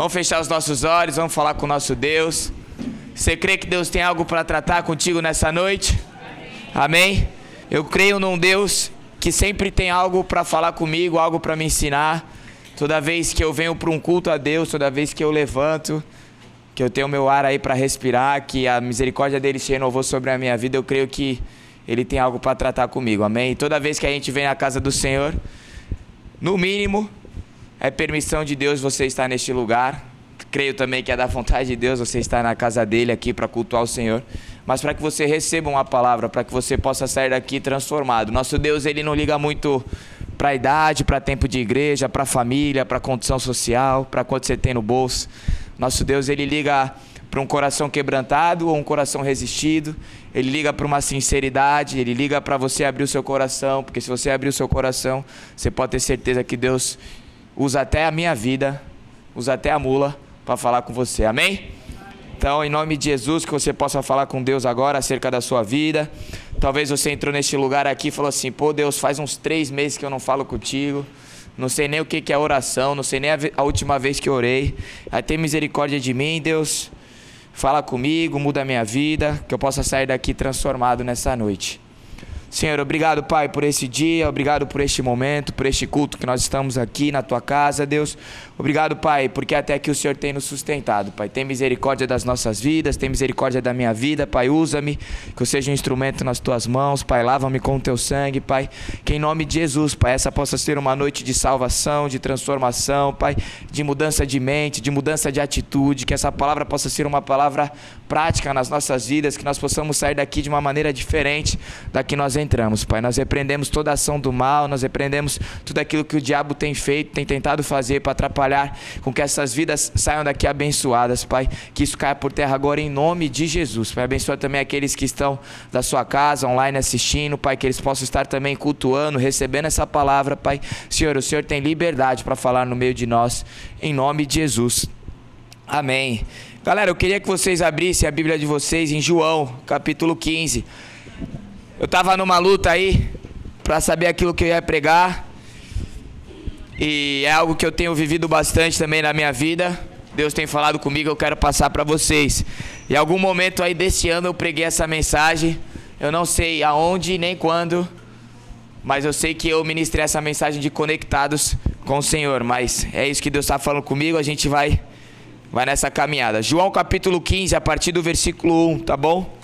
Vamos fechar os nossos olhos, vamos falar com o nosso Deus. Você crê que Deus tem algo para tratar contigo nessa noite? Amém. Eu creio num Deus que sempre tem algo para falar comigo, algo para me ensinar. Toda vez que eu venho para um culto a Deus, toda vez que eu levanto, que eu tenho meu ar aí para respirar, que a misericórdia dele se renovou sobre a minha vida, eu creio que ele tem algo para tratar comigo. Amém. E toda vez que a gente vem na casa do Senhor, no mínimo, é permissão de Deus você estar neste lugar. Creio também que é da vontade de Deus você estar na casa dele aqui para cultuar o Senhor. Mas para que você receba uma palavra, para que você possa sair daqui transformado. Nosso Deus, ele não liga muito para a idade, para tempo de igreja, para família, para condição social, para quanto você tem no bolso. Nosso Deus, ele liga para um coração quebrantado ou um coração resistido. Ele liga para uma sinceridade, ele liga para você abrir o seu coração, porque se você abrir o seu coração, você pode ter certeza que Deus usa até a minha vida, usa até a mula para falar com você. Amém? Então, em nome de Jesus, que você possa falar com Deus agora acerca da sua vida. Talvez você entrou neste lugar aqui e falou assim: pô, Deus, faz uns três meses que eu não falo contigo. Não sei nem o que é oração, não sei nem a, última vez que orei. Aí tem misericórdia de mim, Deus. Fala comigo, muda a minha vida, que eu possa sair daqui transformado nessa noite. Senhor, obrigado, Pai, por esse dia, obrigado por este momento, por este culto que nós estamos aqui na tua casa, Deus. Obrigado, Pai, porque até que o Senhor tem nos sustentado, Pai. Tem misericórdia das nossas vidas, tem misericórdia da minha vida, Pai. Usa-me, que eu seja um instrumento nas tuas mãos, Pai. Lava-me com o teu sangue, Pai. Que em nome de Jesus, Pai, essa possa ser uma noite de salvação, de transformação, Pai, de mudança de mente, de mudança de atitude. Que essa palavra possa ser uma palavra prática nas nossas vidas, que nós possamos sair daqui de uma maneira diferente da que nós entramos, Pai. Nós repreendemos toda ação do mal, nós repreendemos tudo aquilo que o diabo tem feito, tem tentado fazer para atrapalhar com que essas vidas saiam daqui abençoadas, Pai. Que isso caia por terra agora em nome de Jesus, Pai. Abençoa também aqueles que estão da sua casa, online assistindo, Pai, que eles possam estar também cultuando, recebendo essa palavra, Pai. Senhor, o Senhor tem liberdade para falar no meio de nós, em nome de Jesus. Amém. Galera, eu queria que vocês abrissem a Bíblia de vocês em João, capítulo 15. Eu tava numa luta aí para saber aquilo que eu ia pregar. E é algo que eu tenho vivido bastante também na minha vida. Deus tem falado comigo, eu quero passar para vocês. Em algum momento aí desse ano eu preguei essa mensagem. Eu não sei aonde nem quando, mas eu sei que eu ministrei essa mensagem de conectados com o Senhor. Mas é isso que Deus está falando comigo. A gente vai, vai nessa caminhada. João capítulo 15, a partir do versículo 1, tá bom?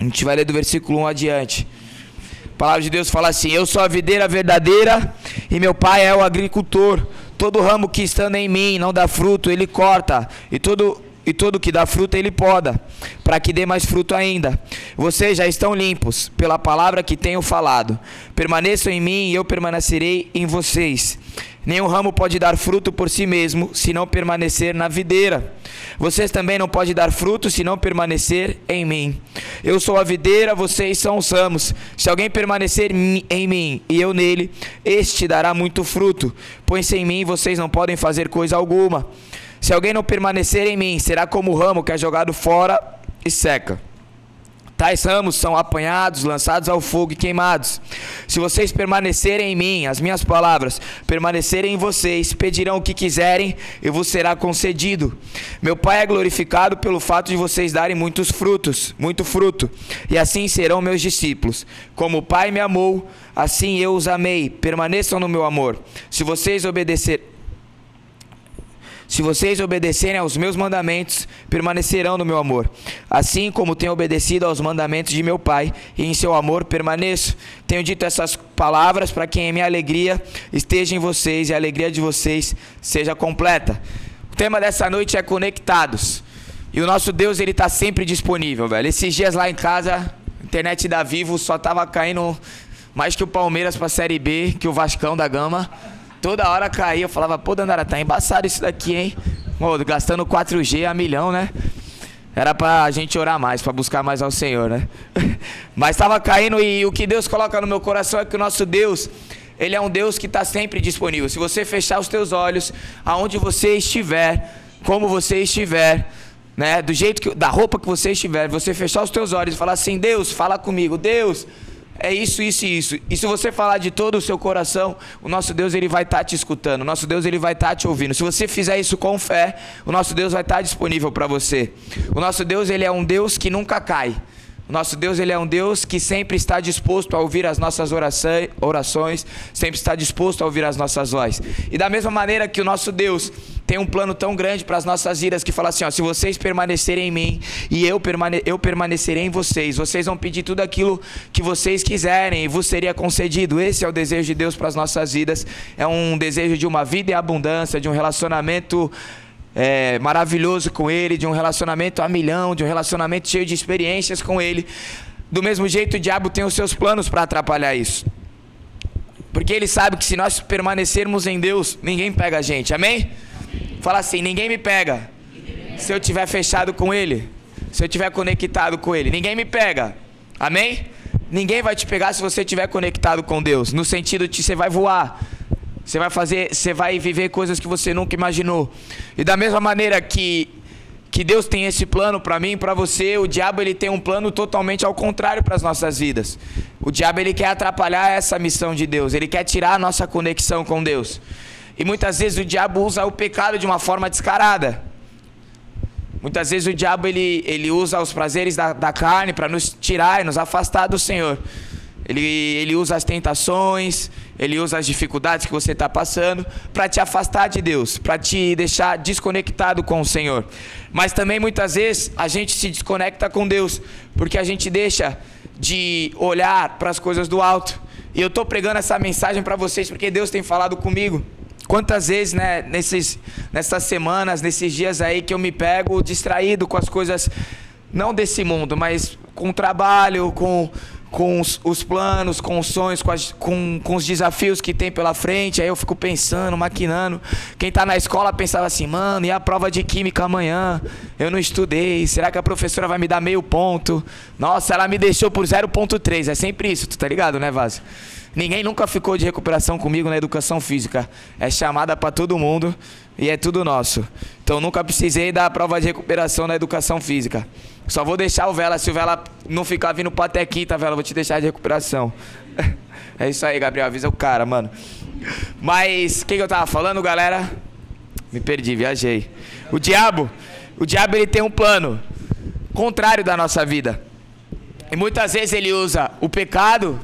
A gente vai ler do versículo 1 adiante. A palavra de Deus fala assim: Eu sou a videira verdadeira e meu pai é o agricultor. Todo ramo que estando em mim não dá fruto, ele corta, e todo e todo que dá fruto ele poda, para que dê mais fruto ainda. Vocês já estão limpos pela palavra que tenho falado. Permaneçam em mim e eu permanecerei em vocês. Nenhum ramo pode dar fruto por si mesmo, se não permanecer na videira. Vocês também não podem dar fruto se não permanecer em mim. Eu sou a videira, vocês são os ramos. Se alguém permanecer em mim e eu nele, este dará muito fruto, pois sem mim vocês não podem fazer coisa alguma. Se alguém não permanecer em mim, será como o ramo que é jogado fora e seca. Tais ramos são apanhados, lançados ao fogo e queimados. Se vocês permanecerem em mim, as minhas palavras permanecerem em vocês, pedirão o que quiserem e vos será concedido. Meu Pai é glorificado pelo fato de vocês darem muitos frutos, muito fruto, e assim serão meus discípulos. Como o Pai me amou, assim eu os amei. Permaneçam no meu amor. Se vocês obedecer se vocês obedecerem aos meus mandamentos, permanecerão no meu amor, assim como tenho obedecido aos mandamentos de meu Pai, e em seu amor permaneço. Tenho dito essas palavras para que a minha alegria esteja em vocês e a alegria de vocês seja completa. O tema dessa noite é conectados. E o nosso Deus, ele está sempre disponível, velho. Esses dias lá em casa, a internet da Vivo só tava caindo mais que o Palmeiras para a Série B, que o Vascão da Gama. Toda hora caía, eu falava, pô, Dandara, tá embaçado isso daqui, hein? Pô, gastando 4G a milhão, né? Era pra gente orar mais, pra buscar mais ao Senhor, né? Mas tava caindo e o que Deus coloca no meu coração é que o nosso Deus, Ele é um Deus que está sempre disponível. Se você fechar os teus olhos, aonde você estiver, como você estiver, né? Do jeito que, da roupa que você estiver, você fechar os teus olhos e falar assim, Deus, fala comigo, Deus é isso, isso e isso. E se você falar de todo o seu coração, o nosso Deus ele vai estar tá te escutando, o nosso Deus ele vai estar tá te ouvindo. Se você fizer isso com fé, o nosso Deus vai estar tá disponível para você. O nosso Deus ele é um Deus que nunca cai. O nosso Deus ele é um Deus que sempre está disposto a ouvir as nossas orações, sempre está disposto a ouvir as nossas vozes. E da mesma maneira que o nosso Deus tem um plano tão grande para as nossas vidas que fala assim: ó, se vocês permanecerem em mim e eu, permane eu permanecerei em vocês, vocês vão pedir tudo aquilo que vocês quiserem e vos seria concedido. Esse é o desejo de Deus para as nossas vidas. É um desejo de uma vida em abundância, de um relacionamento é, maravilhoso com Ele, de um relacionamento a milhão, de um relacionamento cheio de experiências com Ele. Do mesmo jeito, o diabo tem os seus planos para atrapalhar isso. Porque ele sabe que se nós permanecermos em Deus, ninguém pega a gente. Amém? Fala assim: ninguém me pega. Se eu tiver fechado com Ele, se eu tiver conectado com Ele, ninguém me pega. Amém? Ninguém vai te pegar se você estiver conectado com Deus. No sentido de você vai voar, você vai fazer, você vai viver coisas que você nunca imaginou. E da mesma maneira que que Deus tem esse plano para mim para você, o diabo ele tem um plano totalmente ao contrário para as nossas vidas. O diabo ele quer atrapalhar essa missão de Deus, ele quer tirar a nossa conexão com Deus. E muitas vezes o diabo usa o pecado de uma forma descarada. Muitas vezes o diabo ele, ele usa os prazeres da, da carne para nos tirar e nos afastar do Senhor. Ele, ele usa as tentações, ele usa as dificuldades que você está passando para te afastar de Deus, para te deixar desconectado com o Senhor. Mas também muitas vezes a gente se desconecta com Deus, porque a gente deixa de olhar para as coisas do alto. E eu estou pregando essa mensagem para vocês porque Deus tem falado comigo. Quantas vezes, né, nesses, nessas semanas, nesses dias aí que eu me pego distraído com as coisas, não desse mundo, mas com o trabalho, com com os, os, planos, com os sonhos, com, as, com, com, os desafios que tem pela frente. Aí eu fico pensando, maquinando. Quem está na escola pensava assim, mano, e a prova de química amanhã? Eu não estudei. Será que a professora vai me dar meio ponto? Nossa, ela me deixou por 0,3. É sempre isso, tu tá ligado, né, Vaz? Ninguém nunca ficou de recuperação comigo na educação física. É chamada para todo mundo e é tudo nosso. Então nunca precisei dar a prova de recuperação na educação física. Só vou deixar o Vela, se o Vela não ficar vindo pra até quinta, Vela, vou te deixar de recuperação. É isso aí, Gabriel, avisa o cara, mano. Mas, o que, que eu tava falando, galera? Me perdi, viajei. O diabo, o diabo ele tem um plano contrário da nossa vida. E muitas vezes ele usa o pecado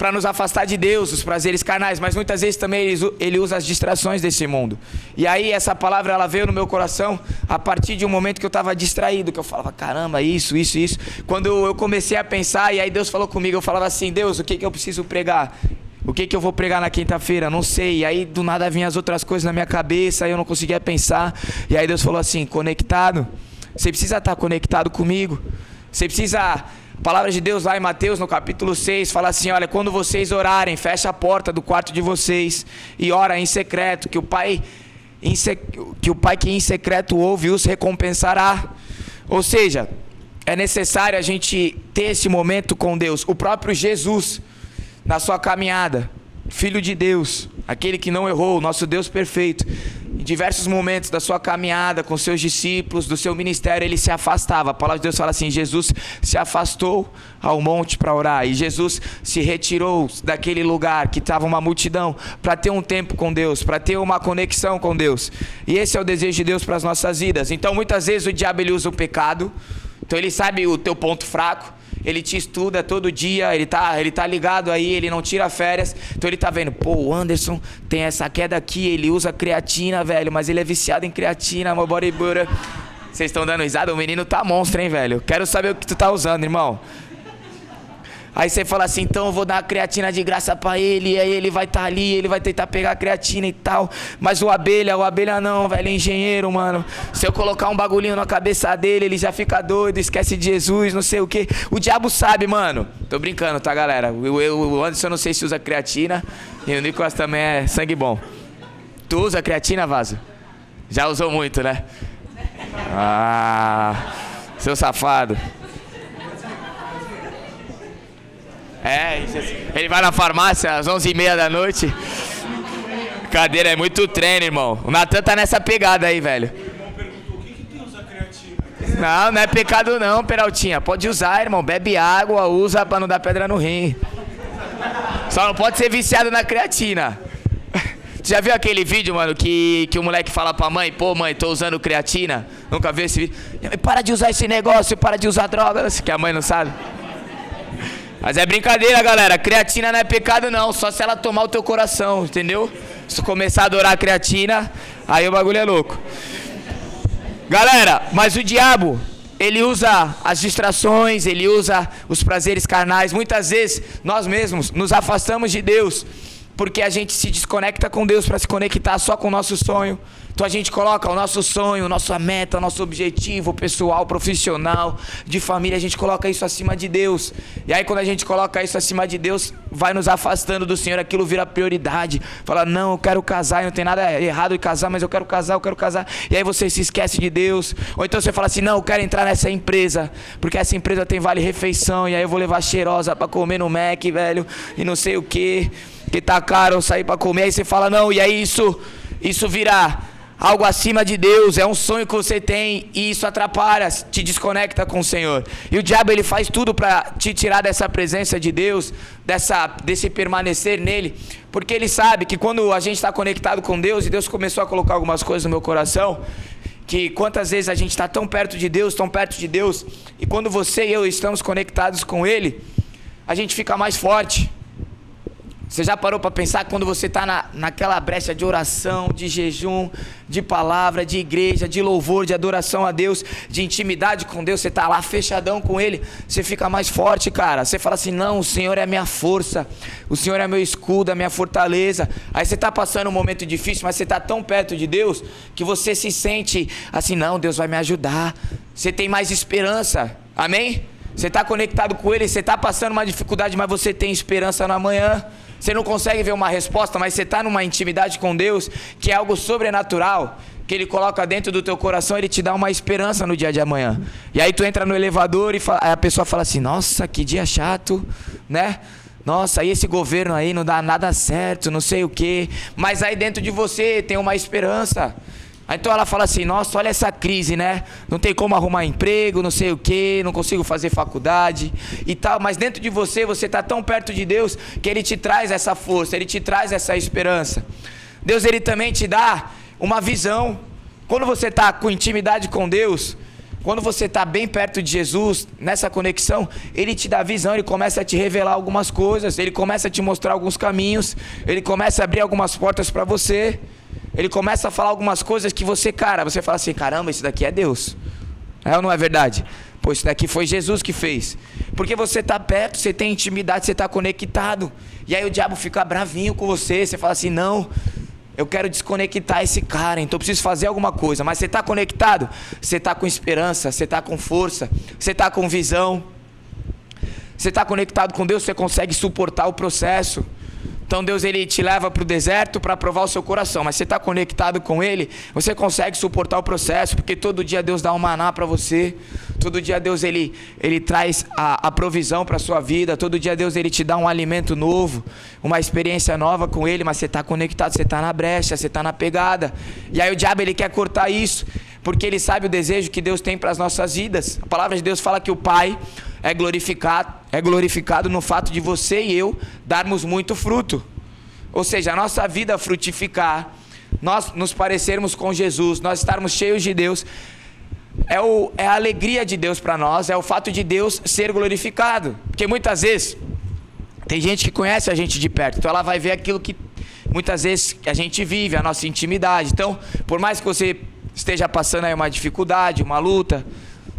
para nos afastar de Deus, os prazeres carnais, mas muitas vezes também ele, usa as distrações desse mundo. E aí essa palavra ela veio no meu coração a partir de um momento que eu estava distraído, que eu falava, caramba, isso, isso, isso. Quando eu comecei a pensar, e aí Deus falou comigo, eu falava assim, Deus, o que, que eu preciso pregar? O que, que eu vou pregar na quinta-feira? Não sei. E aí do nada vinham as outras coisas na minha cabeça, aí eu não conseguia pensar. E aí Deus falou assim: conectado. Você precisa estar conectado comigo. Você precisa a palavra de Deus lá em Mateus, no capítulo 6, fala assim: olha, quando vocês orarem, fecha a porta do quarto de vocês e ora em secreto, que o Pai, que o Pai que em secreto ouve os recompensará. Ou seja, é necessário a gente ter esse momento com Deus. O próprio Jesus, na sua caminhada, Filho de Deus, aquele que não errou, nosso Deus perfeito, em diversos momentos da sua caminhada com seus discípulos, do seu ministério, ele se afastava. A palavra de Deus fala assim: Jesus se afastou ao monte para orar, e Jesus se retirou daquele lugar que estava uma multidão para ter um tempo com Deus, para ter uma conexão com Deus. E esse é o desejo de Deus para as nossas vidas. Então, muitas vezes o diabo ele usa o pecado, então ele sabe o teu ponto fraco ele te estuda todo dia, ele tá, ele tá ligado aí, ele não tira férias. Então ele tá vendo, pô, o Anderson tem essa queda aqui, ele usa creatina, velho, mas ele é viciado em creatina, meu bodybuilder. Vocês estão dando risada? O menino tá monstro, hein, velho? Quero saber o que tu tá usando, irmão. Aí você fala assim, então eu vou dar a creatina de graça para ele, e aí ele vai estar tá ali, ele vai tentar pegar a creatina e tal. Mas o abelha, o abelha não, velho, é engenheiro, mano. Se eu colocar um bagulhinho na cabeça dele, ele já fica doido, esquece de Jesus, não sei o que. O diabo sabe, mano. Tô brincando, tá, galera? O, o Anderson eu não sei se usa creatina, e o Nicolas também é sangue bom. Tu usa creatina, Vaso? Já usou muito, né? Ah, seu safado. É, ele vai na farmácia às 11h30 da noite. Cadeira é muito treino, irmão. O Natan tá nessa pegada aí, velho. Não, não é pecado não, Peraltinha. Pode usar, irmão. Bebe água, usa pra não dar pedra no rim. Só não pode ser viciado na creatina. Já viu aquele vídeo, mano, que, que o moleque fala pra mãe, pô, mãe, tô usando creatina? Nunca viu esse vídeo? Para de usar esse negócio, para de usar drogas, que a mãe não sabe. Mas é brincadeira, galera. Creatina não é pecado, não. Só se ela tomar o teu coração, entendeu? Se começar a adorar a creatina, aí o bagulho é louco. Galera, mas o diabo, ele usa as distrações, ele usa os prazeres carnais. Muitas vezes nós mesmos nos afastamos de Deus porque a gente se desconecta com Deus para se conectar só com o nosso sonho. Então a gente coloca o nosso sonho, nossa meta, nosso objetivo pessoal, profissional, de família, a gente coloca isso acima de Deus. E aí quando a gente coloca isso acima de Deus, vai nos afastando do Senhor, aquilo vira prioridade. Fala, não, eu quero casar, não tem nada errado em casar, mas eu quero casar, eu quero casar. E aí você se esquece de Deus. Ou então você fala assim, não, eu quero entrar nessa empresa, porque essa empresa tem vale refeição, e aí eu vou levar cheirosa para comer no Mac, velho, e não sei o que que tá caro sair para comer, aí você fala, não, e aí isso, isso virá algo acima de Deus, é um sonho que você tem e isso atrapalha, te desconecta com o Senhor. E o diabo ele faz tudo para te tirar dessa presença de Deus, dessa desse permanecer nele, porque ele sabe que quando a gente está conectado com Deus e Deus começou a colocar algumas coisas no meu coração, que quantas vezes a gente está tão perto de Deus, tão perto de Deus, e quando você e eu estamos conectados com Ele, a gente fica mais forte. Você já parou para pensar quando você está na, naquela brecha de oração, de jejum, de palavra, de igreja, de louvor, de adoração a Deus, de intimidade com Deus, você está lá fechadão com Ele, você fica mais forte, cara. Você fala assim: não, o Senhor é a minha força, o Senhor é meu escudo, a minha fortaleza. Aí você está passando um momento difícil, mas você está tão perto de Deus que você se sente assim: não, Deus vai me ajudar. Você tem mais esperança, amém? Você está conectado com Ele, você está passando uma dificuldade, mas você tem esperança no amanhã. Você não consegue ver uma resposta, mas você está numa intimidade com Deus que é algo sobrenatural, que Ele coloca dentro do teu coração, Ele te dá uma esperança no dia de amanhã. E aí tu entra no elevador e fala, a pessoa fala assim: Nossa, que dia chato, né? Nossa, aí esse governo aí não dá nada certo, não sei o quê. Mas aí dentro de você tem uma esperança. Então ela fala assim: Nossa, olha essa crise, né? Não tem como arrumar emprego, não sei o que, não consigo fazer faculdade e tal. Mas dentro de você, você está tão perto de Deus que Ele te traz essa força, Ele te traz essa esperança. Deus, Ele também te dá uma visão. Quando você está com intimidade com Deus, quando você está bem perto de Jesus, nessa conexão, Ele te dá visão, Ele começa a te revelar algumas coisas, Ele começa a te mostrar alguns caminhos, Ele começa a abrir algumas portas para você. Ele começa a falar algumas coisas que você, cara, você fala assim: caramba, isso daqui é Deus. É ou não é verdade? Pois isso daqui foi Jesus que fez. Porque você está perto, você tem intimidade, você está conectado. E aí o diabo fica bravinho com você. Você fala assim: não, eu quero desconectar esse cara, então eu preciso fazer alguma coisa. Mas você está conectado, você está com esperança, você está com força, você está com visão. Você está conectado com Deus, você consegue suportar o processo. Então Deus ele te leva para o deserto para provar o seu coração, mas você está conectado com Ele, você consegue suportar o processo, porque todo dia Deus dá um maná para você, todo dia Deus ele, ele traz a, a provisão para a sua vida, todo dia Deus ele te dá um alimento novo, uma experiência nova com Ele, mas você está conectado, você está na brecha, você está na pegada, e aí o diabo ele quer cortar isso, porque ele sabe o desejo que Deus tem para as nossas vidas. A palavra de Deus fala que o Pai é glorificado, é glorificado no fato de você e eu darmos muito fruto. Ou seja, a nossa vida frutificar, nós nos parecermos com Jesus, nós estarmos cheios de Deus, é, o, é a alegria de Deus para nós, é o fato de Deus ser glorificado. Porque muitas vezes, tem gente que conhece a gente de perto, então ela vai ver aquilo que muitas vezes a gente vive, a nossa intimidade. Então, por mais que você esteja passando aí uma dificuldade, uma luta,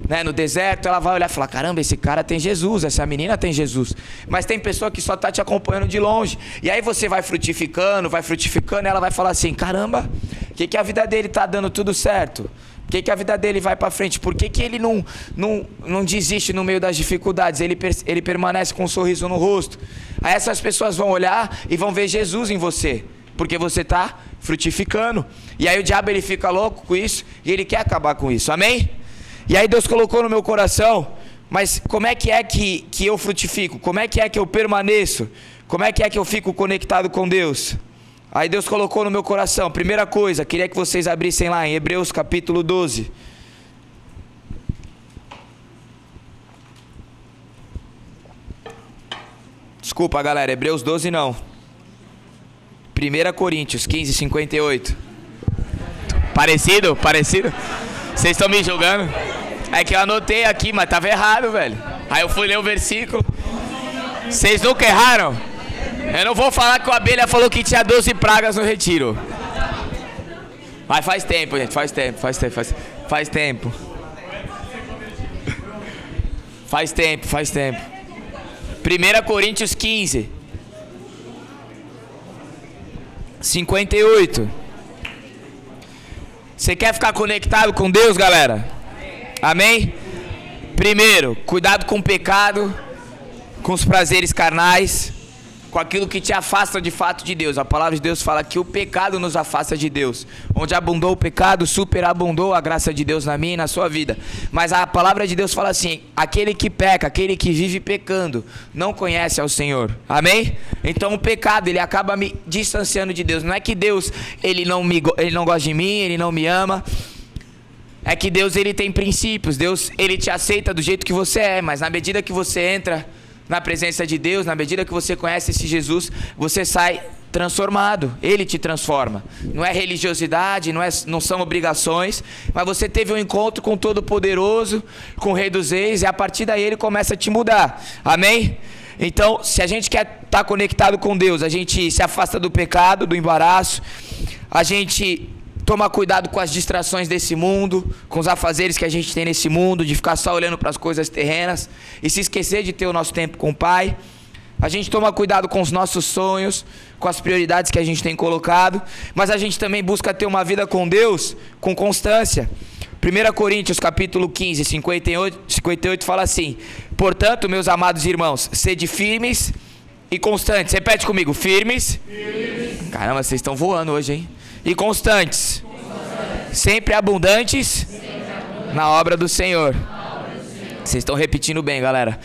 né, no deserto, ela vai olhar e falar: caramba, esse cara tem Jesus, essa menina tem Jesus. Mas tem pessoa que só está te acompanhando de longe. E aí você vai frutificando, vai frutificando, e ela vai falar assim: caramba, o que, que a vida dele está dando tudo certo? Por que, que a vida dele vai para frente? Por que, que ele não, não, não desiste no meio das dificuldades? Ele, ele permanece com um sorriso no rosto. Aí essas pessoas vão olhar e vão ver Jesus em você. Porque você está frutificando. E aí o diabo ele fica louco com isso e ele quer acabar com isso. Amém? E aí Deus colocou no meu coração, mas como é que é que, que eu frutifico? Como é que é que eu permaneço? Como é que é que eu fico conectado com Deus? Aí Deus colocou no meu coração, primeira coisa, queria que vocês abrissem lá em Hebreus capítulo 12. Desculpa, galera, Hebreus 12 não. 1 Coríntios 15, 58. Parecido? Parecido? Vocês estão me julgando? É que eu anotei aqui, mas tava errado, velho. Aí eu fui ler o versículo. Vocês nunca erraram? Eu não vou falar que o abelha falou que tinha 12 pragas no retiro. Mas faz tempo, gente, faz tempo, faz tempo, faz, faz tempo. Faz tempo, faz tempo. 1 Coríntios 15. 58. Você quer ficar conectado com Deus, galera? Amém? Primeiro, cuidado com o pecado, com os prazeres carnais com aquilo que te afasta de fato de Deus. A palavra de Deus fala que o pecado nos afasta de Deus. Onde abundou o pecado, superabundou a graça de Deus na minha e na sua vida. Mas a palavra de Deus fala assim: aquele que peca, aquele que vive pecando, não conhece ao Senhor. Amém? Então o pecado, ele acaba me distanciando de Deus. Não é que Deus, ele não me ele não gosta de mim, ele não me ama. É que Deus ele tem princípios. Deus, ele te aceita do jeito que você é, mas na medida que você entra na presença de Deus, na medida que você conhece esse Jesus, você sai transformado. Ele te transforma. Não é religiosidade, não, é, não são obrigações, mas você teve um encontro com o Todo-Poderoso, com o Rei dos Reis, e a partir daí ele começa a te mudar. Amém? Então, se a gente quer estar tá conectado com Deus, a gente se afasta do pecado, do embaraço, a gente tomar cuidado com as distrações desse mundo, com os afazeres que a gente tem nesse mundo, de ficar só olhando para as coisas terrenas e se esquecer de ter o nosso tempo com o Pai. A gente toma cuidado com os nossos sonhos, com as prioridades que a gente tem colocado, mas a gente também busca ter uma vida com Deus com constância. 1 Coríntios capítulo 15, 58, 58 fala assim: Portanto, meus amados irmãos, sede firmes e constantes. Repete comigo, firmes. firmes. Caramba, vocês estão voando hoje, hein? E constantes, sempre abundantes na obra do Senhor. Vocês estão repetindo bem, galera.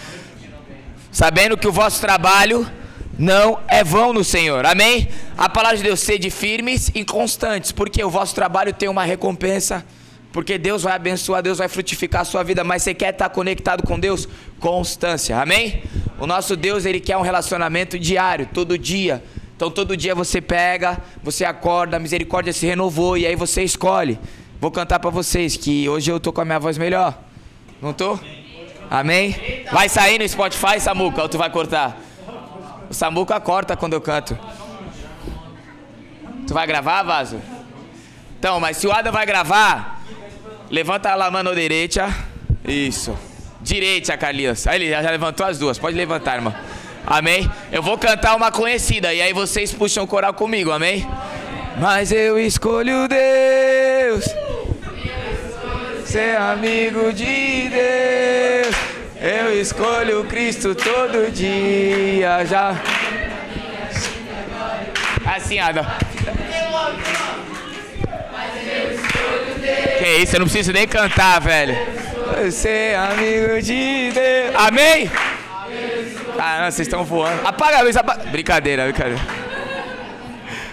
Sabendo que o vosso trabalho não é vão no Senhor. Amém? A palavra de Deus, sede firmes e constantes, porque o vosso trabalho tem uma recompensa. Porque Deus vai abençoar, Deus vai frutificar a sua vida, mas você quer estar conectado com Deus? Constância. Amém? O nosso Deus, ele quer um relacionamento diário, todo dia. Então todo dia você pega, você acorda, a misericórdia se renovou e aí você escolhe. Vou cantar para vocês que hoje eu tô com a minha voz melhor. Não tô? Amém? Vai sair no Spotify, Samuca, ou tu vai cortar? O Samuca corta quando eu canto. Tu vai gravar, Vaso? Então, mas se o Adam vai gravar, levanta a mão direita. Isso. Direita, Carlinhos. Aí ele já levantou as duas. Pode levantar, irmão. Amém? Eu vou cantar uma conhecida e aí vocês puxam o coral comigo, amém? Mas eu escolho Deus, ser amigo de Deus. Eu escolho Cristo todo dia já. Assim, Adam. Que isso, eu não preciso nem cantar, velho. Ser amigo de Deus. Amém? Caramba, vocês estão voando. Apaga a luz, apaga. Brincadeira, brincadeira.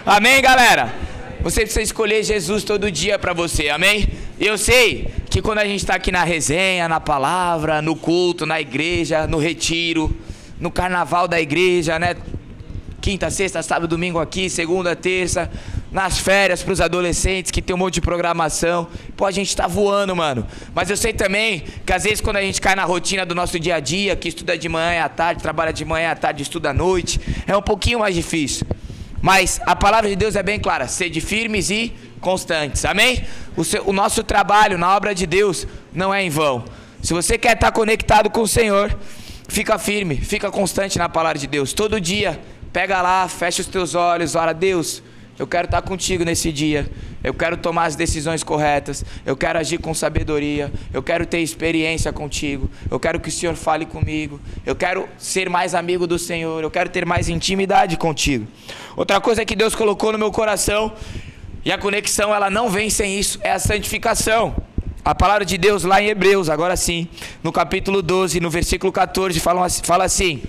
Amém, galera? Você precisa escolher Jesus todo dia para você, amém? Eu sei que quando a gente está aqui na resenha, na palavra, no culto, na igreja, no retiro, no carnaval da igreja, né? Quinta, sexta, sábado, domingo aqui, segunda, terça, nas férias para os adolescentes que tem um monte de programação. Pô, a gente tá voando, mano. Mas eu sei também que às vezes quando a gente cai na rotina do nosso dia a dia, que estuda de manhã e à tarde, trabalha de manhã à tarde, estuda à noite, é um pouquinho mais difícil. Mas a palavra de Deus é bem clara: sede firmes e constantes. Amém? O, seu, o nosso trabalho na obra de Deus não é em vão. Se você quer estar conectado com o Senhor, fica firme, fica constante na palavra de Deus. Todo dia, pega lá, fecha os teus olhos, ora, Deus, eu quero estar contigo nesse dia. Eu quero tomar as decisões corretas. Eu quero agir com sabedoria. Eu quero ter experiência contigo. Eu quero que o Senhor fale comigo. Eu quero ser mais amigo do Senhor. Eu quero ter mais intimidade contigo. Outra coisa que Deus colocou no meu coração e a conexão ela não vem sem isso é a santificação. A palavra de Deus lá em Hebreus, agora sim, no capítulo 12, no versículo 14, fala, assim: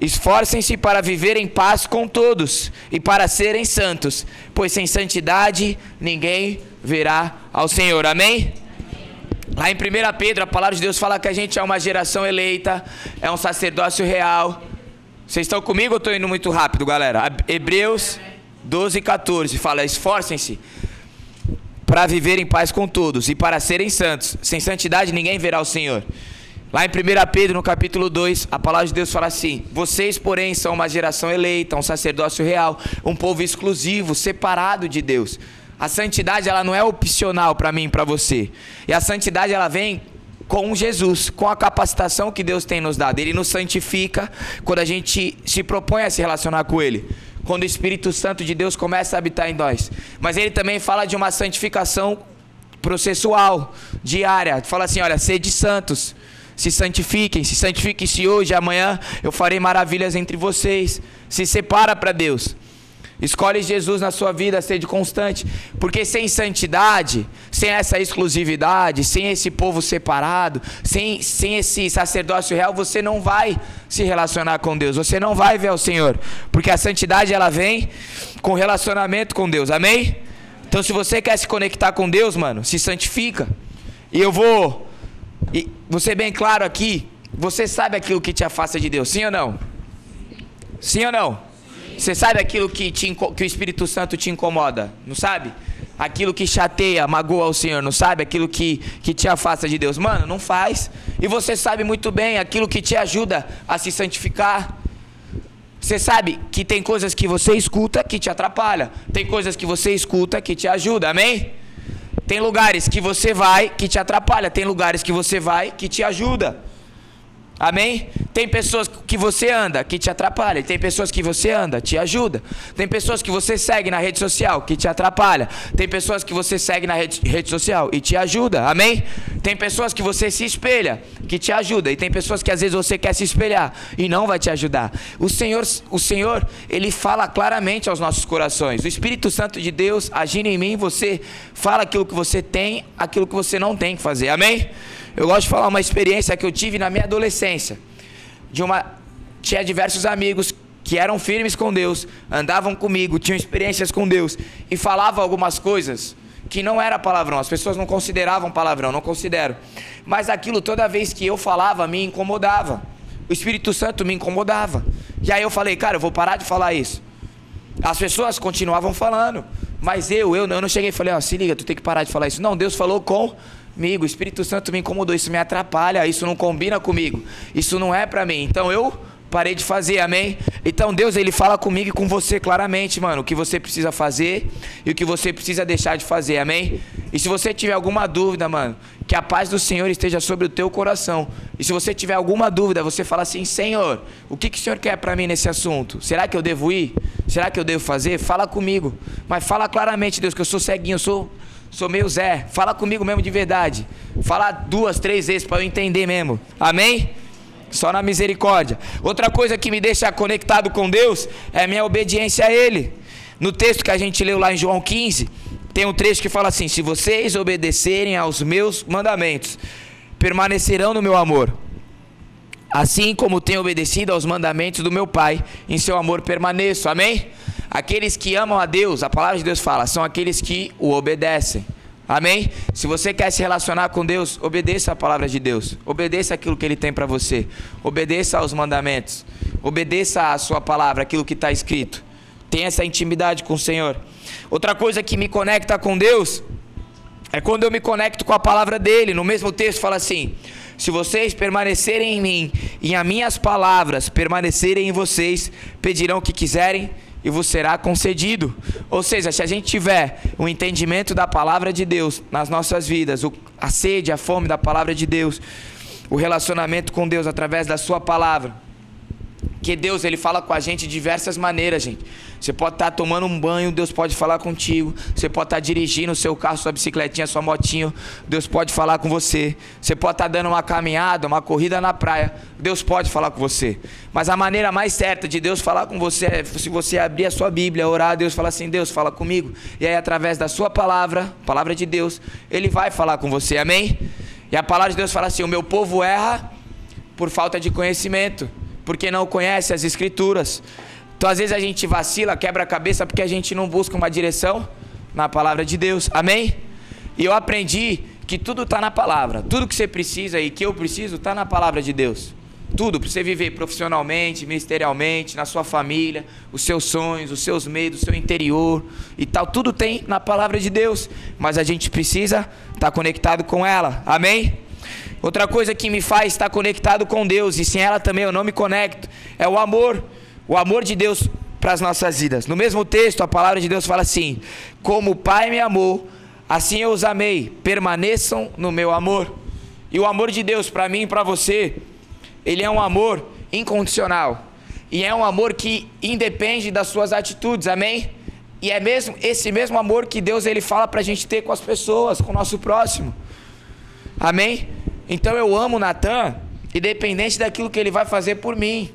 Esforcem-se para viver em paz com todos e para serem santos, pois sem santidade ninguém verá ao Senhor. Amém? Lá em 1 Pedro, a palavra de Deus fala que a gente é uma geração eleita, é um sacerdócio real. Vocês estão comigo ou estou indo muito rápido, galera? Hebreus 12, 14 fala: esforcem-se para viver em paz com todos e para serem santos. Sem santidade ninguém verá o Senhor. Lá em 1 Pedro, no capítulo 2, a palavra de Deus fala assim: Vocês, porém, são uma geração eleita, um sacerdócio real, um povo exclusivo, separado de Deus. A santidade, ela não é opcional para mim para você. E a santidade, ela vem com Jesus, com a capacitação que Deus tem nos dado. Ele nos santifica quando a gente se propõe a se relacionar com Ele quando o Espírito Santo de Deus começa a habitar em nós. Mas ele também fala de uma santificação processual, diária. Fala assim: olha, sede santos, se santifiquem, se santifiquem-se hoje, amanhã eu farei maravilhas entre vocês. Se separa para Deus. Escolhe Jesus na sua vida, sede constante. Porque sem santidade, sem essa exclusividade, sem esse povo separado, sem, sem esse sacerdócio real, você não vai se relacionar com Deus. Você não vai ver o Senhor. Porque a santidade ela vem com relacionamento com Deus. Amém? Então se você quer se conectar com Deus, mano, se santifica. E eu vou. E você bem claro aqui. Você sabe aquilo que te afasta de Deus, sim ou não? Sim ou não? Você sabe aquilo que, te, que o Espírito Santo te incomoda? Não sabe? Aquilo que chateia, magoa o Senhor, não sabe? Aquilo que, que te afasta de Deus. Mano, não faz. E você sabe muito bem aquilo que te ajuda a se santificar. Você sabe que tem coisas que você escuta que te atrapalha. Tem coisas que você escuta que te ajuda. Amém? Tem lugares que você vai que te atrapalha. Tem lugares que você vai que te ajuda. Amém? Tem pessoas que você anda que te atrapalha, tem pessoas que você anda te ajuda. Tem pessoas que você segue na rede social que te atrapalha. Tem pessoas que você segue na rede, rede social e te ajuda. Amém? Tem pessoas que você se espelha que te ajuda e tem pessoas que às vezes você quer se espelhar e não vai te ajudar. O Senhor, o Senhor, ele fala claramente aos nossos corações. O Espírito Santo de Deus agindo em mim, você fala aquilo que você tem, aquilo que você não tem que fazer. Amém? Eu gosto de falar uma experiência que eu tive na minha adolescência. De uma tinha diversos amigos que eram firmes com Deus, andavam comigo, tinham experiências com Deus e falavam algumas coisas que não era palavrão. As pessoas não consideravam palavrão, não considero. Mas aquilo toda vez que eu falava me incomodava. O Espírito Santo me incomodava. E aí eu falei, cara, eu vou parar de falar isso. As pessoas continuavam falando, mas eu, eu, eu não cheguei e falei, ó, oh, se liga, tu tem que parar de falar isso. Não, Deus falou com comigo, o Espírito Santo me incomodou, isso me atrapalha, isso não combina comigo, isso não é para mim. Então eu parei de fazer, amém? Então Deus ele fala comigo e com você claramente, mano, o que você precisa fazer e o que você precisa deixar de fazer, amém? E se você tiver alguma dúvida, mano, que a paz do Senhor esteja sobre o teu coração. E se você tiver alguma dúvida, você fala assim: Senhor, o que, que o Senhor quer para mim nesse assunto? Será que eu devo ir? Será que eu devo fazer? Fala comigo. Mas fala claramente, Deus, que eu sou ceguinho, eu sou Sou meio Zé. Fala comigo mesmo de verdade. Fala duas, três vezes para eu entender mesmo. Amém? Só na misericórdia. Outra coisa que me deixa conectado com Deus é minha obediência a Ele. No texto que a gente leu lá em João 15, tem um trecho que fala assim: Se vocês obedecerem aos meus mandamentos, permanecerão no meu amor. Assim como tenho obedecido aos mandamentos do meu Pai, em seu amor permaneço. Amém? Aqueles que amam a Deus, a palavra de Deus fala, são aqueles que o obedecem. Amém? Se você quer se relacionar com Deus, obedeça a palavra de Deus. Obedeça aquilo que Ele tem para você. Obedeça aos mandamentos. Obedeça a Sua palavra, aquilo que está escrito. Tenha essa intimidade com o Senhor. Outra coisa que me conecta com Deus é quando eu me conecto com a palavra dele. No mesmo texto fala assim: Se vocês permanecerem em mim e as minhas palavras permanecerem em vocês, pedirão o que quiserem e vos será concedido. Ou seja, se a gente tiver o entendimento da palavra de Deus nas nossas vidas, a sede, a fome da palavra de Deus, o relacionamento com Deus através da sua palavra, que Deus ele fala com a gente de diversas maneiras, gente. Você pode estar tomando um banho, Deus pode falar contigo. Você pode estar dirigindo o seu carro, sua bicicletinha, sua motinho, Deus pode falar com você. Você pode estar dando uma caminhada, uma corrida na praia, Deus pode falar com você. Mas a maneira mais certa de Deus falar com você é se você abrir a sua Bíblia, orar, Deus fala assim: Deus fala comigo. E aí através da sua palavra, palavra de Deus, ele vai falar com você. Amém? E a palavra de Deus fala assim: o meu povo erra por falta de conhecimento porque não conhece as escrituras. Então, às vezes, a gente vacila, quebra a cabeça porque a gente não busca uma direção na palavra de Deus. Amém? E eu aprendi que tudo está na palavra. Tudo que você precisa e que eu preciso está na palavra de Deus. tudo para você viver profissionalmente, ministerialmente, na sua família, os seus sonhos, os seus medos, o seu interior e tal, tudo tem na palavra de Deus, mas a gente precisa estar tá conectado com ela. Amém? Outra coisa que me faz estar conectado com Deus e sem ela também eu não me conecto é o amor. O amor de Deus para as nossas vidas. No mesmo texto, a palavra de Deus fala assim: Como o Pai me amou, assim eu os amei, permaneçam no meu amor. E o amor de Deus para mim e para você, ele é um amor incondicional. E é um amor que independe das suas atitudes, amém? E é mesmo esse mesmo amor que Deus ele fala para a gente ter com as pessoas, com o nosso próximo. Amém? Então eu amo Natan, independente daquilo que ele vai fazer por mim.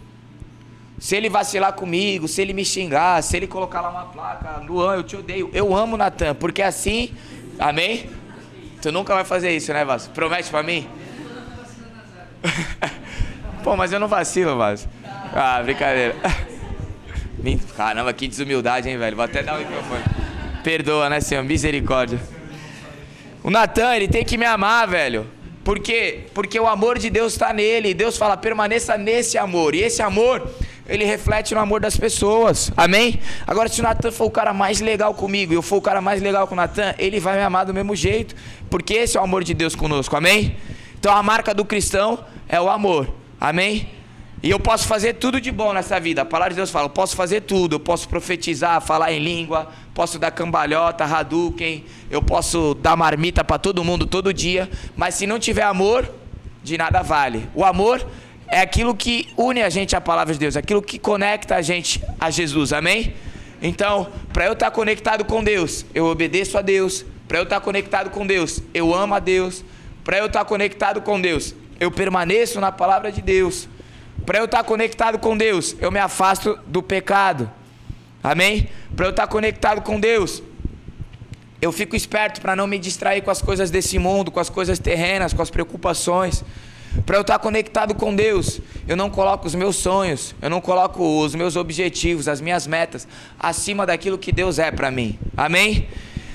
Se ele vacilar comigo, se ele me xingar, se ele colocar lá uma placa, Luan, eu te odeio. Eu amo Natan, porque assim, amém? Tu nunca vai fazer isso, né, Vasco? Promete pra mim? Pô, mas eu não vacilo, Vasco. Ah, brincadeira. Caramba, que desumildade, hein, velho? Vou até dar o microfone. Perdoa, né, Senhor? Misericórdia. O Natan, ele tem que me amar, velho. Por quê? Porque o amor de Deus está nele. Deus fala, permaneça nesse amor. E esse amor ele reflete no amor das pessoas. Amém? Agora, se o Natan for o cara mais legal comigo e eu for o cara mais legal com o Natan, ele vai me amar do mesmo jeito. Porque esse é o amor de Deus conosco. Amém? Então a marca do cristão é o amor. Amém? E eu posso fazer tudo de bom nessa vida. A palavra de Deus fala: eu posso fazer tudo. Eu posso profetizar, falar em língua, posso dar cambalhota, Hadouken, eu posso dar marmita para todo mundo todo dia. Mas se não tiver amor, de nada vale. O amor é aquilo que une a gente à palavra de Deus, aquilo que conecta a gente a Jesus, amém? Então, para eu estar conectado com Deus, eu obedeço a Deus. Para eu estar conectado com Deus, eu amo a Deus. Para eu estar conectado com Deus, eu permaneço na palavra de Deus. Para eu estar conectado com Deus, eu me afasto do pecado. Amém? Para eu estar conectado com Deus, eu fico esperto para não me distrair com as coisas desse mundo, com as coisas terrenas, com as preocupações. Para eu estar conectado com Deus, eu não coloco os meus sonhos, eu não coloco os meus objetivos, as minhas metas acima daquilo que Deus é para mim. Amém?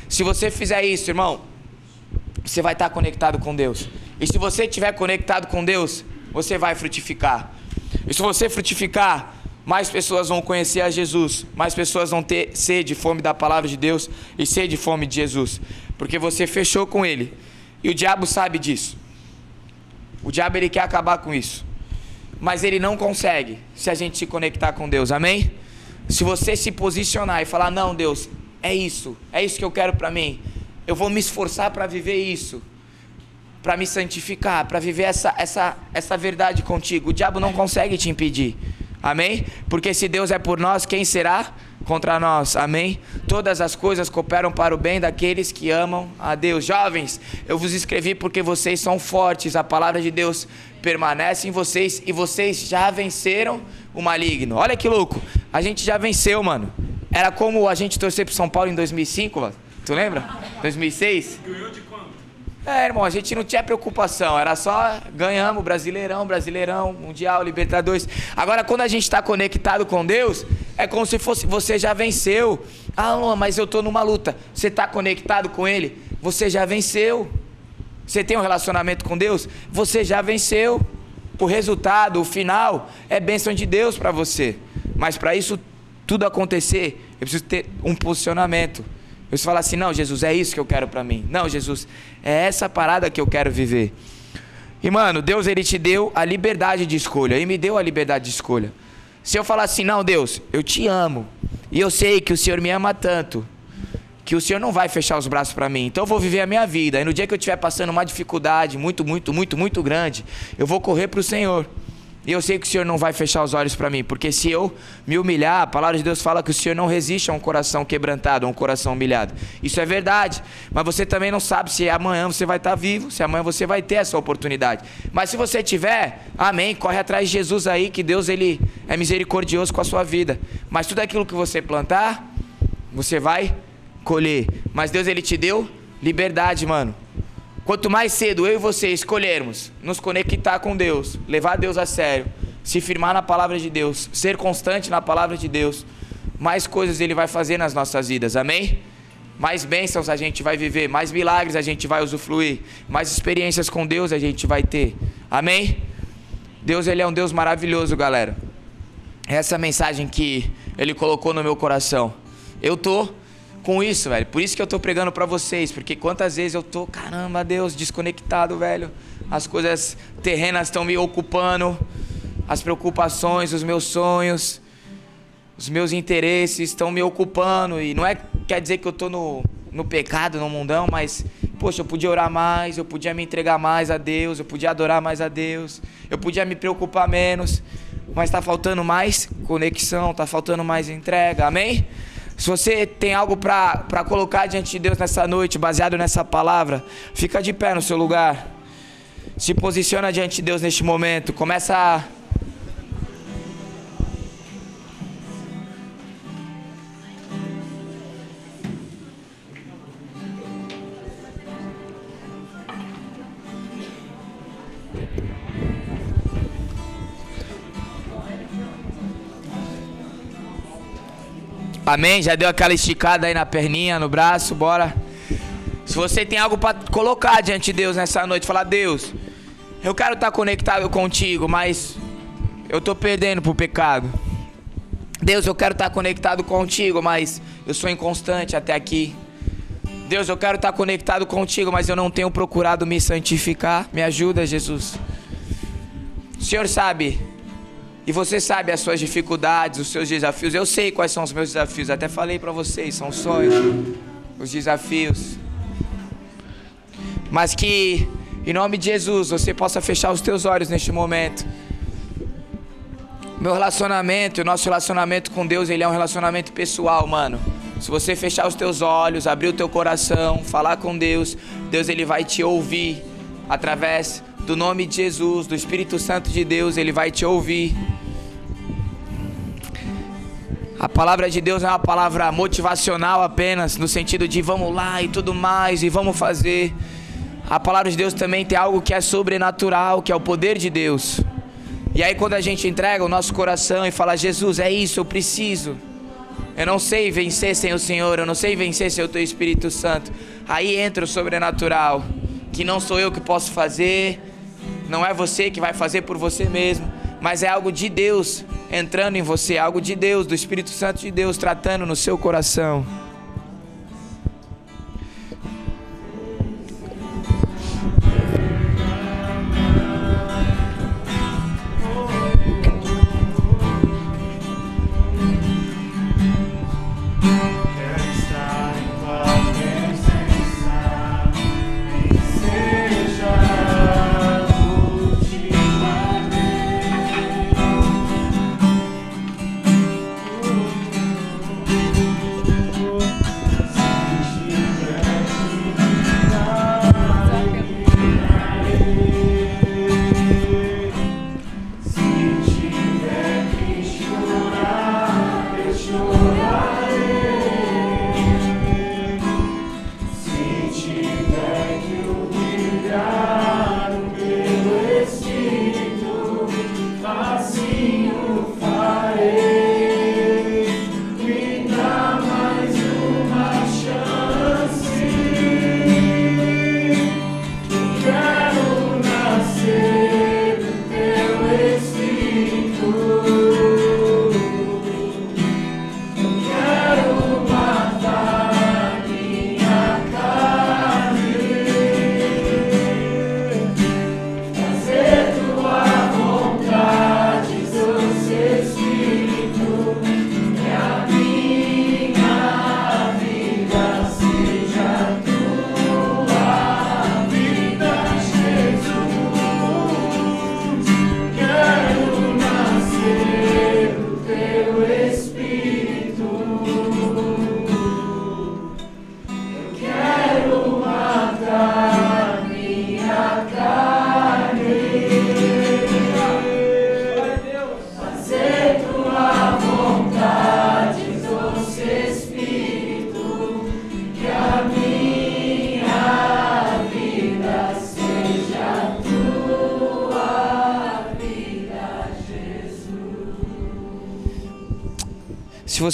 Se você fizer isso, irmão, você vai estar conectado com Deus. E se você estiver conectado com Deus, você vai frutificar. E se você frutificar, mais pessoas vão conhecer a Jesus, mais pessoas vão ter sede e fome da palavra de Deus e sede e fome de Jesus, porque você fechou com Ele. E o diabo sabe disso. O diabo ele quer acabar com isso. Mas ele não consegue se a gente se conectar com Deus. Amém? Se você se posicionar e falar: "Não, Deus, é isso. É isso que eu quero para mim. Eu vou me esforçar para viver isso." Para me santificar, para viver essa, essa, essa verdade contigo. O diabo não consegue te impedir. Amém? Porque se Deus é por nós, quem será? contra nós. Amém? Todas as coisas cooperam para o bem daqueles que amam a Deus. Jovens, eu vos escrevi porque vocês são fortes. A palavra de Deus permanece em vocês e vocês já venceram o maligno. Olha que louco. A gente já venceu, mano. Era como a gente torcer pro São Paulo em 2005, mano. Tu lembra? 2006? Ganhou de é, irmão, a gente não tinha preocupação, era só ganhamos Brasileirão, Brasileirão, Mundial, Libertadores. Agora, quando a gente está conectado com Deus, é como se fosse você já venceu. Ah, não, mas eu estou numa luta. Você está conectado com Ele, você já venceu. Você tem um relacionamento com Deus, você já venceu. O resultado, o final, é bênção de Deus para você. Mas para isso tudo acontecer, eu preciso ter um posicionamento. Preciso falar assim: não, Jesus, é isso que eu quero para mim. Não, Jesus, é essa parada que eu quero viver. E mano, Deus ele te deu a liberdade de escolha. E me deu a liberdade de escolha. Se eu falar assim, não, Deus, eu te amo. E eu sei que o Senhor me ama tanto. Que o Senhor não vai fechar os braços para mim. Então eu vou viver a minha vida. E no dia que eu estiver passando uma dificuldade muito, muito, muito, muito grande, eu vou correr para o Senhor. E eu sei que o Senhor não vai fechar os olhos para mim, porque se eu me humilhar, a palavra de Deus fala que o Senhor não resiste a um coração quebrantado, a um coração humilhado. Isso é verdade, mas você também não sabe se amanhã você vai estar vivo, se amanhã você vai ter essa oportunidade. Mas se você tiver, amém, corre atrás de Jesus aí, que Deus ele é misericordioso com a sua vida. Mas tudo aquilo que você plantar, você vai colher. Mas Deus ele te deu liberdade, mano. Quanto mais cedo eu e você escolhermos nos conectar com Deus, levar Deus a sério, se firmar na palavra de Deus, ser constante na palavra de Deus, mais coisas Ele vai fazer nas nossas vidas, amém? Mais bênçãos a gente vai viver, mais milagres a gente vai usufruir, mais experiências com Deus a gente vai ter, amém? Deus ele é um Deus maravilhoso, galera. Essa mensagem que ele colocou no meu coração. Eu tô com isso, velho. Por isso que eu tô pregando para vocês, porque quantas vezes eu tô, caramba, Deus, desconectado, velho. As coisas terrenas estão me ocupando, as preocupações, os meus sonhos, os meus interesses estão me ocupando e não é quer dizer que eu tô no no pecado, no mundão, mas poxa, eu podia orar mais, eu podia me entregar mais a Deus, eu podia adorar mais a Deus, eu podia me preocupar menos, mas está faltando mais conexão, está faltando mais entrega, amém? Se você tem algo para colocar diante de Deus nessa noite, baseado nessa palavra, fica de pé no seu lugar. Se posiciona diante de Deus neste momento. Começa a Amém? Já deu aquela esticada aí na perninha, no braço, bora. Se você tem algo para colocar diante de Deus nessa noite, falar: Deus, eu quero estar conectado contigo, mas eu estou perdendo pro pecado. Deus, eu quero estar conectado contigo, mas eu sou inconstante até aqui. Deus, eu quero estar conectado contigo, mas eu não tenho procurado me santificar. Me ajuda, Jesus. O Senhor sabe e você sabe as suas dificuldades, os seus desafios. Eu sei quais são os meus desafios. Até falei para vocês, são sonhos, os desafios. Mas que em nome de Jesus você possa fechar os teus olhos neste momento. Meu relacionamento, o nosso relacionamento com Deus, ele é um relacionamento pessoal, mano. Se você fechar os teus olhos, abrir o teu coração, falar com Deus, Deus ele vai te ouvir através do nome de Jesus, do Espírito Santo de Deus, ele vai te ouvir. A palavra de Deus é uma palavra motivacional apenas, no sentido de vamos lá e tudo mais, e vamos fazer. A palavra de Deus também tem algo que é sobrenatural, que é o poder de Deus. E aí, quando a gente entrega o nosso coração e fala: Jesus, é isso, eu preciso. Eu não sei vencer sem o Senhor, eu não sei vencer sem o Teu Espírito Santo. Aí entra o sobrenatural, que não sou eu que posso fazer, não é você que vai fazer por você mesmo, mas é algo de Deus entrando em você, algo de Deus, do Espírito Santo de Deus tratando no seu coração.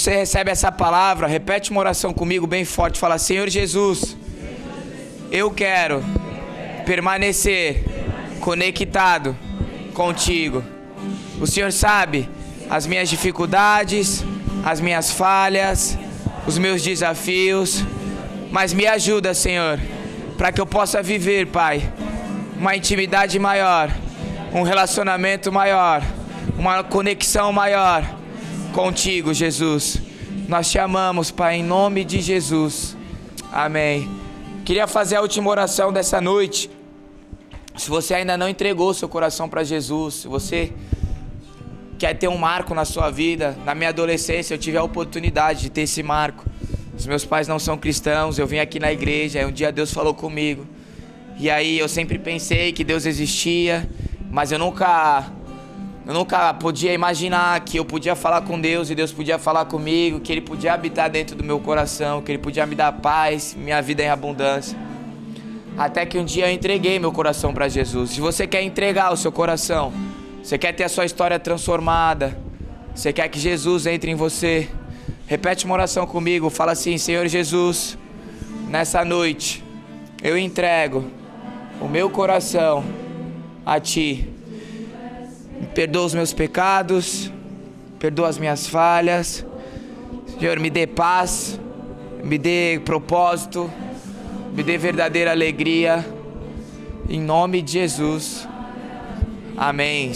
Você recebe essa palavra, repete uma oração comigo bem forte. Fala: Senhor Jesus, eu quero permanecer conectado contigo. O Senhor sabe as minhas dificuldades, as minhas falhas, os meus desafios, mas me ajuda, Senhor, para que eu possa viver, Pai, uma intimidade maior, um relacionamento maior, uma conexão maior contigo, Jesus. Nós te amamos, Pai, em nome de Jesus. Amém. Queria fazer a última oração dessa noite. Se você ainda não entregou seu coração para Jesus, se você quer ter um marco na sua vida, na minha adolescência eu tive a oportunidade de ter esse marco. Os meus pais não são cristãos, eu vim aqui na igreja, um dia Deus falou comigo. E aí eu sempre pensei que Deus existia, mas eu nunca eu nunca podia imaginar que eu podia falar com Deus e Deus podia falar comigo, que Ele podia habitar dentro do meu coração, que Ele podia me dar paz, minha vida em abundância. Até que um dia eu entreguei meu coração para Jesus. Se você quer entregar o seu coração, você quer ter a sua história transformada, você quer que Jesus entre em você, repete uma oração comigo. Fala assim: Senhor Jesus, nessa noite eu entrego o meu coração a Ti perdoa os meus pecados, perdoa as minhas falhas. Senhor, me dê paz, me dê propósito, me dê verdadeira alegria. Em nome de Jesus. Amém.